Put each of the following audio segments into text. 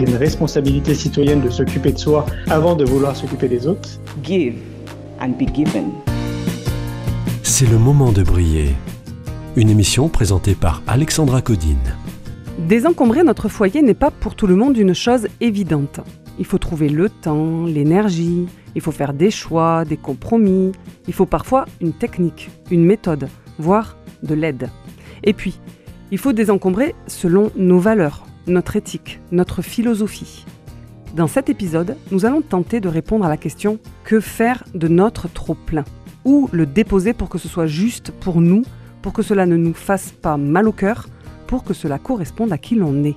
une responsabilité citoyenne de s'occuper de soi avant de vouloir s'occuper des autres. give and be given. C'est le moment de briller. Une émission présentée par Alexandra Codine. Désencombrer notre foyer n'est pas pour tout le monde une chose évidente. Il faut trouver le temps, l'énergie, il faut faire des choix, des compromis, il faut parfois une technique, une méthode, voire de l'aide. Et puis, il faut désencombrer selon nos valeurs, notre éthique, notre philosophie. Dans cet épisode, nous allons tenter de répondre à la question que faire de notre trop-plein Où le déposer pour que ce soit juste pour nous, pour que cela ne nous fasse pas mal au cœur, pour que cela corresponde à qui l'on est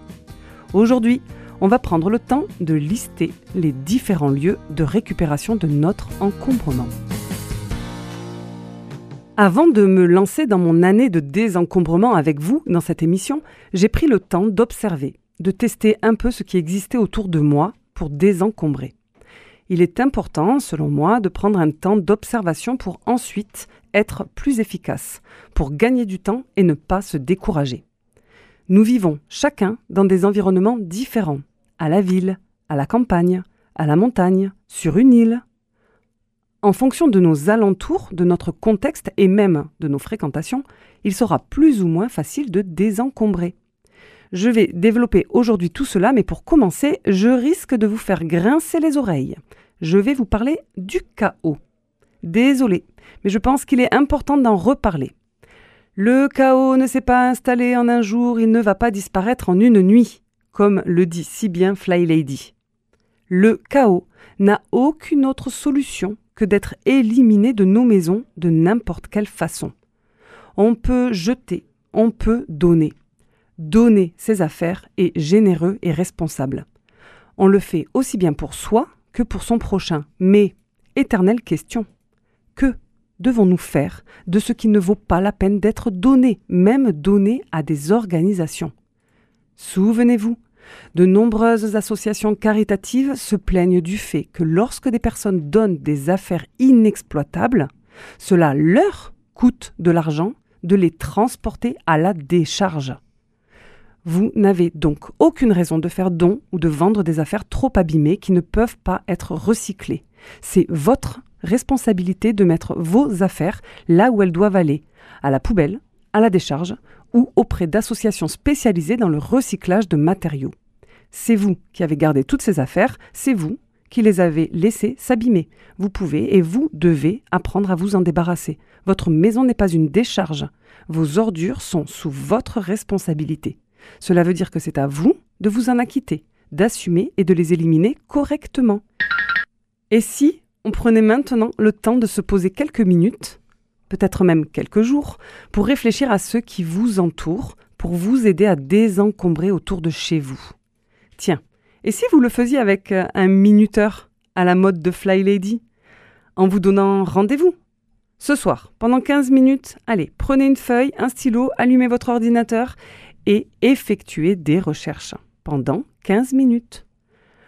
Aujourd'hui, on va prendre le temps de lister les différents lieux de récupération de notre encombrement. Avant de me lancer dans mon année de désencombrement avec vous dans cette émission, j'ai pris le temps d'observer, de tester un peu ce qui existait autour de moi pour désencombrer. Il est important, selon moi, de prendre un temps d'observation pour ensuite être plus efficace, pour gagner du temps et ne pas se décourager. Nous vivons chacun dans des environnements différents, à la ville, à la campagne, à la montagne, sur une île. En fonction de nos alentours, de notre contexte et même de nos fréquentations, il sera plus ou moins facile de désencombrer. Je vais développer aujourd'hui tout cela, mais pour commencer, je risque de vous faire grincer les oreilles. Je vais vous parler du chaos. Désolé, mais je pense qu'il est important d'en reparler. Le chaos ne s'est pas installé en un jour, il ne va pas disparaître en une nuit, comme le dit si bien Fly Lady. Le chaos n'a aucune autre solution que d'être éliminé de nos maisons de n'importe quelle façon. On peut jeter, on peut donner. Donner ses affaires est généreux et responsable. On le fait aussi bien pour soi que pour son prochain. Mais, éternelle question, que devons-nous faire de ce qui ne vaut pas la peine d'être donné, même donné à des organisations? Souvenez-vous, de nombreuses associations caritatives se plaignent du fait que lorsque des personnes donnent des affaires inexploitables, cela leur coûte de l'argent de les transporter à la décharge. Vous n'avez donc aucune raison de faire don ou de vendre des affaires trop abîmées qui ne peuvent pas être recyclées. C'est votre responsabilité de mettre vos affaires là où elles doivent aller, à la poubelle, à la décharge ou auprès d'associations spécialisées dans le recyclage de matériaux. C'est vous qui avez gardé toutes ces affaires, c'est vous qui les avez laissées s'abîmer. Vous pouvez et vous devez apprendre à vous en débarrasser. Votre maison n'est pas une décharge. Vos ordures sont sous votre responsabilité. Cela veut dire que c'est à vous de vous en acquitter, d'assumer et de les éliminer correctement. Et si on prenait maintenant le temps de se poser quelques minutes, peut-être même quelques jours, pour réfléchir à ceux qui vous entourent, pour vous aider à désencombrer autour de chez vous? Tiens, et si vous le faisiez avec euh, un minuteur à la mode de Fly Lady? En vous donnant rendez-vous? Ce soir, pendant 15 minutes, allez, prenez une feuille, un stylo, allumez votre ordinateur et effectuez des recherches pendant 15 minutes.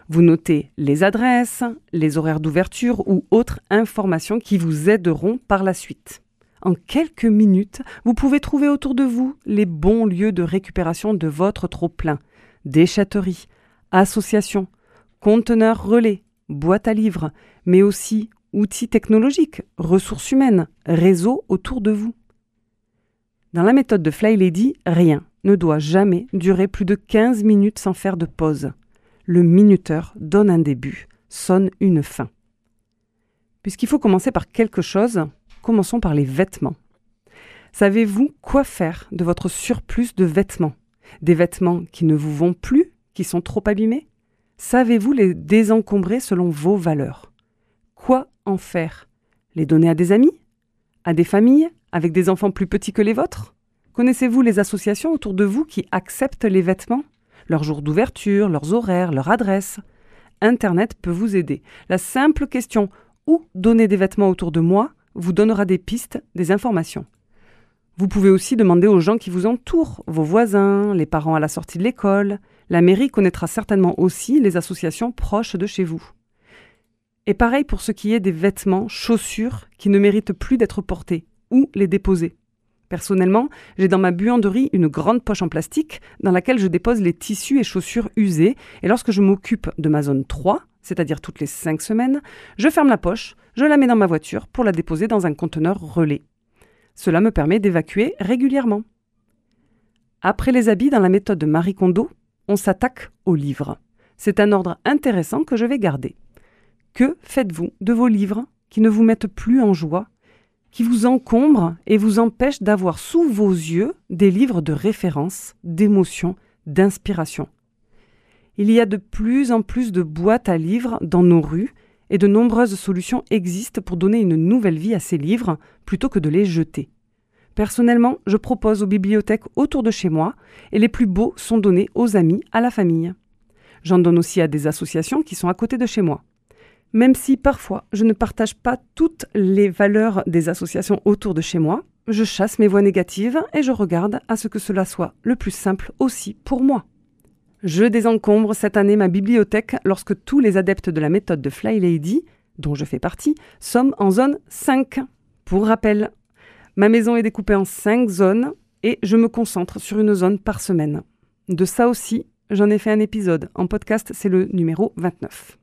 Vous notez les adresses, les horaires d'ouverture ou autres informations qui vous aideront par la suite. En quelques minutes, vous pouvez trouver autour de vous les bons lieux de récupération de votre trop-plein. Déchetterie, associations, conteneurs relais, boîtes à livres, mais aussi outils technologiques, ressources humaines, réseaux autour de vous. Dans la méthode de Fly Lady, rien ne doit jamais durer plus de 15 minutes sans faire de pause. Le minuteur donne un début, sonne une fin. Puisqu'il faut commencer par quelque chose, commençons par les vêtements. Savez-vous quoi faire de votre surplus de vêtements? Des vêtements qui ne vous vont plus, qui sont trop abîmés? Savez-vous les désencombrer selon vos valeurs? Quoi en faire? Les donner à des amis? À des familles? Avec des enfants plus petits que les vôtres? Connaissez-vous les associations autour de vous qui acceptent les vêtements? Leurs jours d'ouverture, leurs horaires, leur adresse Internet peut vous aider. La simple question où donner des vêtements autour de moi vous donnera des pistes, des informations. Vous pouvez aussi demander aux gens qui vous entourent, vos voisins, les parents à la sortie de l'école. La mairie connaîtra certainement aussi les associations proches de chez vous. Et pareil pour ce qui est des vêtements, chaussures qui ne méritent plus d'être portés ou les déposer. Personnellement, j'ai dans ma buanderie une grande poche en plastique dans laquelle je dépose les tissus et chaussures usés et lorsque je m'occupe de ma zone 3, c'est-à-dire toutes les 5 semaines, je ferme la poche, je la mets dans ma voiture pour la déposer dans un conteneur relais. Cela me permet d'évacuer régulièrement. Après les habits dans la méthode de Marie Kondo, on s'attaque aux livres. C'est un ordre intéressant que je vais garder. Que faites-vous de vos livres qui ne vous mettent plus en joie, qui vous encombrent et vous empêchent d'avoir sous vos yeux des livres de référence, d'émotion, d'inspiration Il y a de plus en plus de boîtes à livres dans nos rues et de nombreuses solutions existent pour donner une nouvelle vie à ces livres plutôt que de les jeter. Personnellement, je propose aux bibliothèques autour de chez moi et les plus beaux sont donnés aux amis, à la famille. J'en donne aussi à des associations qui sont à côté de chez moi. Même si parfois je ne partage pas toutes les valeurs des associations autour de chez moi, je chasse mes voix négatives et je regarde à ce que cela soit le plus simple aussi pour moi. Je désencombre cette année ma bibliothèque lorsque tous les adeptes de la méthode de Fly Lady, dont je fais partie, sommes en zone 5. Pour rappel, ma maison est découpée en 5 zones et je me concentre sur une zone par semaine. De ça aussi, j'en ai fait un épisode. En podcast, c'est le numéro 29.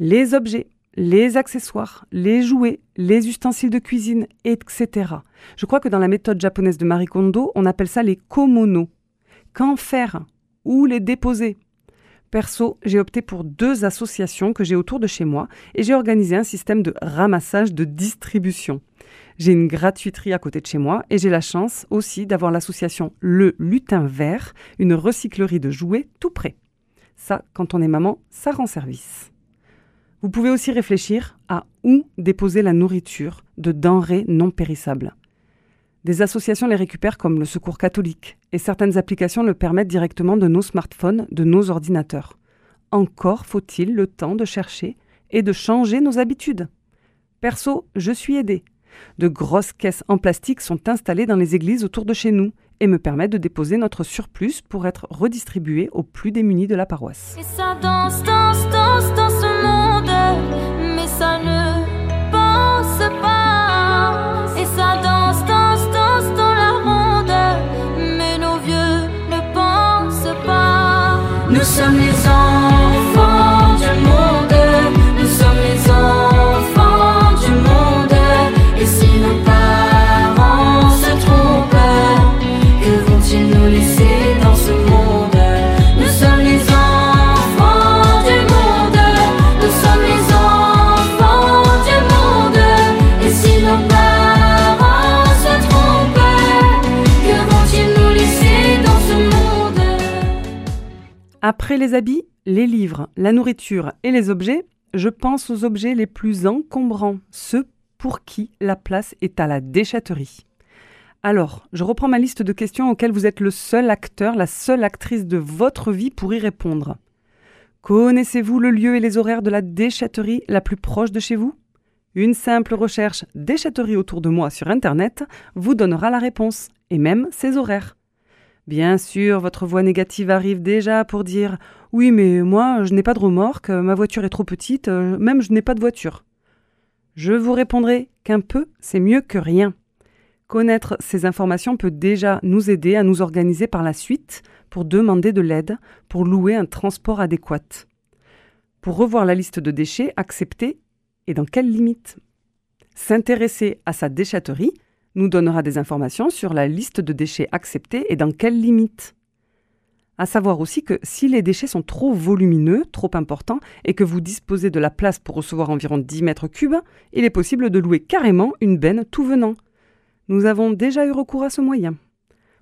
Les objets, les accessoires, les jouets, les ustensiles de cuisine, etc. Je crois que dans la méthode japonaise de Marie Kondo, on appelle ça les komono. Qu'en faire Où les déposer? Perso, j'ai opté pour deux associations que j'ai autour de chez moi et j'ai organisé un système de ramassage de distribution. J'ai une gratuiterie à côté de chez moi et j'ai la chance aussi d'avoir l'association Le Lutin Vert, une recyclerie de jouets tout près. Ça, quand on est maman, ça rend service. Vous pouvez aussi réfléchir à où déposer la nourriture de denrées non périssables. Des associations les récupèrent comme le Secours catholique, et certaines applications le permettent directement de nos smartphones, de nos ordinateurs. Encore faut-il le temps de chercher et de changer nos habitudes. Perso, je suis aidée. De grosses caisses en plastique sont installées dans les églises autour de chez nous et me permettent de déposer notre surplus pour être redistribué aux plus démunis de la paroisse. Nous sommes les enfants Après les habits, les livres, la nourriture et les objets, je pense aux objets les plus encombrants, ceux pour qui la place est à la déchetterie. Alors, je reprends ma liste de questions auxquelles vous êtes le seul acteur, la seule actrice de votre vie pour y répondre. Connaissez-vous le lieu et les horaires de la déchetterie la plus proche de chez vous? Une simple recherche déchetterie autour de moi sur Internet vous donnera la réponse, et même ses horaires. Bien sûr, votre voix négative arrive déjà pour dire Oui, mais moi, je n'ai pas de remorque, ma voiture est trop petite, euh, même je n'ai pas de voiture. Je vous répondrai qu'un peu, c'est mieux que rien. Connaître ces informations peut déjà nous aider à nous organiser par la suite pour demander de l'aide, pour louer un transport adéquat. Pour revoir la liste de déchets acceptés et dans quelles limites. S'intéresser à sa déchetterie nous donnera des informations sur la liste de déchets acceptés et dans quelles limites. À savoir aussi que si les déchets sont trop volumineux, trop importants, et que vous disposez de la place pour recevoir environ 10 mètres cubes, il est possible de louer carrément une benne tout venant. Nous avons déjà eu recours à ce moyen.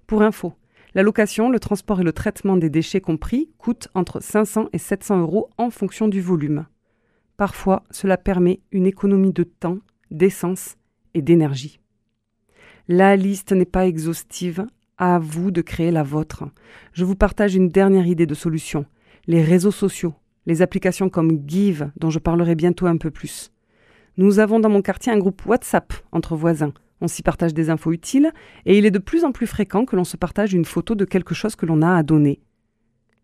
Pour info, la location, le transport et le traitement des déchets compris coûtent entre 500 et 700 euros en fonction du volume. Parfois, cela permet une économie de temps, d'essence et d'énergie. La liste n'est pas exhaustive, à vous de créer la vôtre. Je vous partage une dernière idée de solution. Les réseaux sociaux, les applications comme Give, dont je parlerai bientôt un peu plus. Nous avons dans mon quartier un groupe WhatsApp entre voisins. On s'y partage des infos utiles et il est de plus en plus fréquent que l'on se partage une photo de quelque chose que l'on a à donner.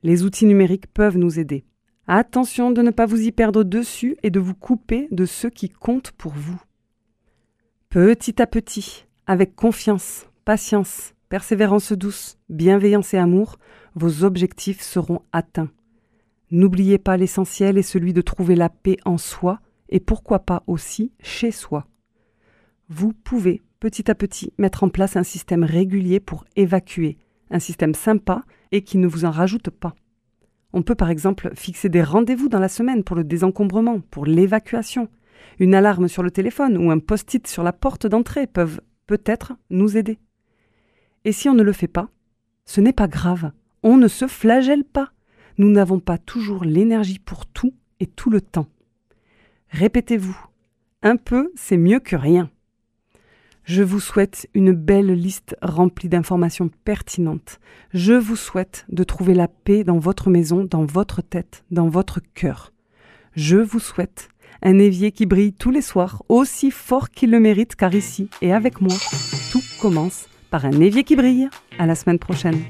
Les outils numériques peuvent nous aider. Attention de ne pas vous y perdre dessus et de vous couper de ceux qui comptent pour vous. Petit à petit, avec confiance, patience, persévérance douce, bienveillance et amour, vos objectifs seront atteints. N'oubliez pas l'essentiel est celui de trouver la paix en soi et pourquoi pas aussi chez soi. Vous pouvez petit à petit mettre en place un système régulier pour évacuer, un système sympa et qui ne vous en rajoute pas. On peut par exemple fixer des rendez-vous dans la semaine pour le désencombrement, pour l'évacuation. Une alarme sur le téléphone ou un post-it sur la porte d'entrée peuvent peut-être nous aider. Et si on ne le fait pas, ce n'est pas grave, on ne se flagelle pas. Nous n'avons pas toujours l'énergie pour tout et tout le temps. Répétez-vous, un peu, c'est mieux que rien. Je vous souhaite une belle liste remplie d'informations pertinentes. Je vous souhaite de trouver la paix dans votre maison, dans votre tête, dans votre cœur. Je vous souhaite un évier qui brille tous les soirs, aussi fort qu'il le mérite, car ici et avec moi, tout commence par un évier qui brille. À la semaine prochaine.